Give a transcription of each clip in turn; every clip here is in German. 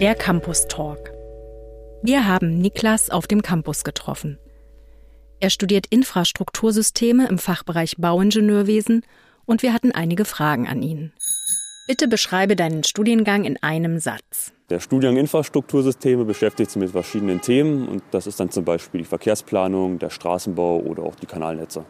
Der Campus Talk. Wir haben Niklas auf dem Campus getroffen. Er studiert Infrastruktursysteme im Fachbereich Bauingenieurwesen und wir hatten einige Fragen an ihn. Bitte beschreibe deinen Studiengang in einem Satz. Der Studiengang Infrastruktursysteme beschäftigt sich mit verschiedenen Themen und das ist dann zum Beispiel die Verkehrsplanung, der Straßenbau oder auch die Kanalnetze.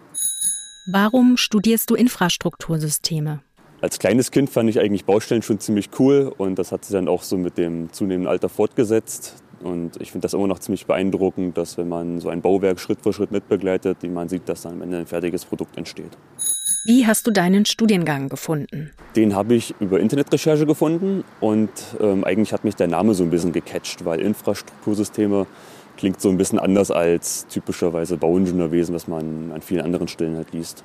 Warum studierst du Infrastruktursysteme? Als kleines Kind fand ich eigentlich Baustellen schon ziemlich cool und das hat sich dann auch so mit dem zunehmenden Alter fortgesetzt. Und ich finde das immer noch ziemlich beeindruckend, dass wenn man so ein Bauwerk Schritt für Schritt mitbegleitet, wie man sieht, dass dann am Ende ein fertiges Produkt entsteht. Wie hast du deinen Studiengang gefunden? Den habe ich über Internetrecherche gefunden und ähm, eigentlich hat mich der Name so ein bisschen gecatcht, weil Infrastruktursysteme klingt so ein bisschen anders als typischerweise Bauingenieurwesen, was man an vielen anderen Stellen halt liest.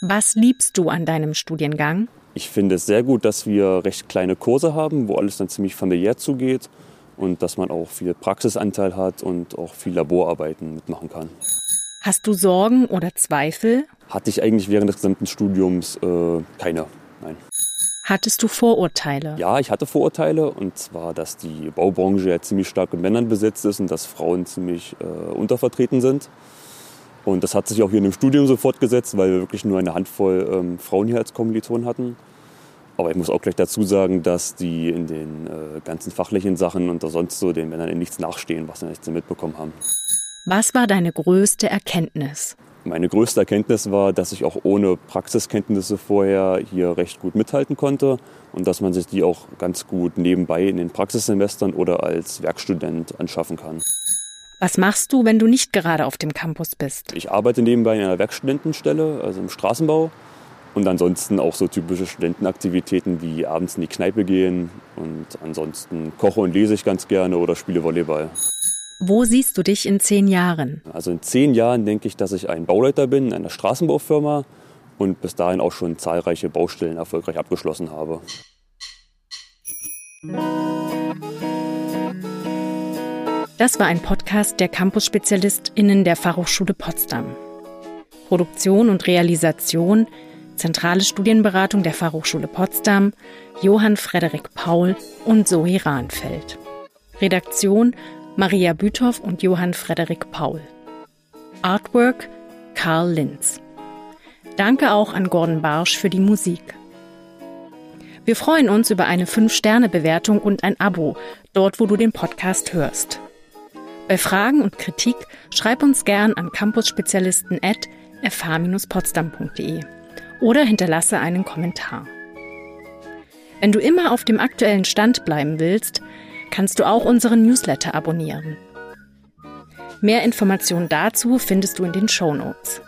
Was liebst du an deinem Studiengang? Ich finde es sehr gut, dass wir recht kleine Kurse haben, wo alles dann ziemlich familiär zugeht und dass man auch viel Praxisanteil hat und auch viel Laborarbeiten mitmachen kann. Hast du Sorgen oder Zweifel? Hatte ich eigentlich während des gesamten Studiums äh, keine. Nein. Hattest du Vorurteile? Ja, ich hatte Vorurteile und zwar, dass die Baubranche ja ziemlich stark mit Männern besetzt ist und dass Frauen ziemlich äh, untervertreten sind. Und das hat sich auch hier in dem Studium so fortgesetzt, weil wir wirklich nur eine Handvoll ähm, Frauen hier als Kommilitonen hatten. Aber ich muss auch gleich dazu sagen, dass die in den äh, ganzen fachlichen Sachen und sonst so den Männern in nichts nachstehen, was sie nicht so mitbekommen haben. Was war deine größte Erkenntnis? Meine größte Erkenntnis war, dass ich auch ohne Praxiskenntnisse vorher hier recht gut mithalten konnte und dass man sich die auch ganz gut nebenbei in den Praxissemestern oder als Werkstudent anschaffen kann. Was machst du, wenn du nicht gerade auf dem Campus bist? Ich arbeite nebenbei in einer Werkstudentenstelle, also im Straßenbau. Und ansonsten auch so typische Studentenaktivitäten wie abends in die Kneipe gehen. Und ansonsten koche und lese ich ganz gerne oder spiele Volleyball. Wo siehst du dich in zehn Jahren? Also in zehn Jahren denke ich, dass ich ein Bauleiter bin in einer Straßenbaufirma und bis dahin auch schon zahlreiche Baustellen erfolgreich abgeschlossen habe. Das war ein Podcast der Campus-SpezialistInnen der Fachhochschule Potsdam. Produktion und Realisation, zentrale Studienberatung der Fachhochschule Potsdam, Johann Frederik Paul und Zoe Rahnfeld. Redaktion Maria Büthoff und Johann Frederik Paul. Artwork Karl Linz. Danke auch an Gordon Barsch für die Musik. Wir freuen uns über eine 5-Sterne-Bewertung und ein Abo, dort wo du den Podcast hörst. Bei Fragen und Kritik schreib uns gern an campusspezialisten at fh-potsdam.de oder hinterlasse einen Kommentar. Wenn du immer auf dem aktuellen Stand bleiben willst, kannst du auch unseren Newsletter abonnieren. Mehr Informationen dazu findest du in den Show Notes.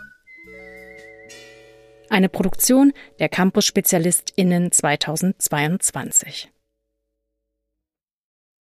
Eine Produktion der Campus-SpezialistInnen 2022.